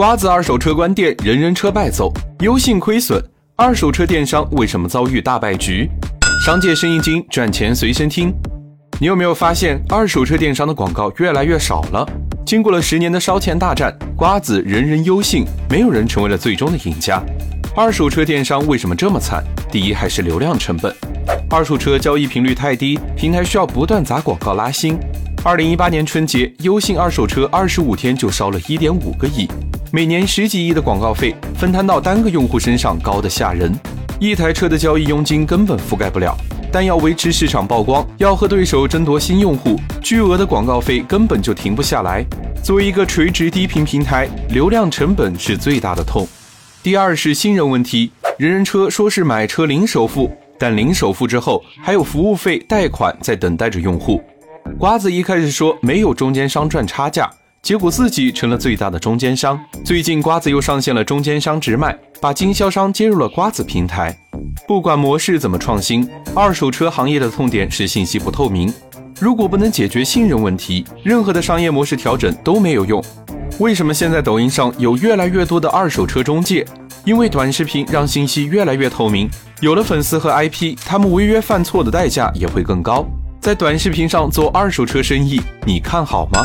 瓜子二手车关店，人人车败走，优信亏损，二手车电商为什么遭遇大败局？商界生意经，赚钱随身听。你有没有发现，二手车电商的广告越来越少了？经过了十年的烧钱大战，瓜子人人优信，没有人成为了最终的赢家。二手车电商为什么这么惨？第一还是流量成本，二手车交易频率太低，平台需要不断砸广告拉新。二零一八年春节，优信二手车二十五天就烧了一点五个亿。每年十几亿的广告费分摊到单个用户身上，高的吓人。一台车的交易佣金根本覆盖不了，但要维持市场曝光，要和对手争夺新用户，巨额的广告费根本就停不下来。作为一个垂直低频平台，流量成本是最大的痛。第二是信任问题，人人车说是买车零首付，但零首付之后还有服务费、贷款在等待着用户。瓜子一开始说没有中间商赚差价。结果自己成了最大的中间商。最近瓜子又上线了中间商直卖，把经销商接入了瓜子平台。不管模式怎么创新，二手车行业的痛点是信息不透明。如果不能解决信任问题，任何的商业模式调整都没有用。为什么现在抖音上有越来越多的二手车中介？因为短视频让信息越来越透明，有了粉丝和 IP，他们违约犯错的代价也会更高。在短视频上做二手车生意，你看好吗？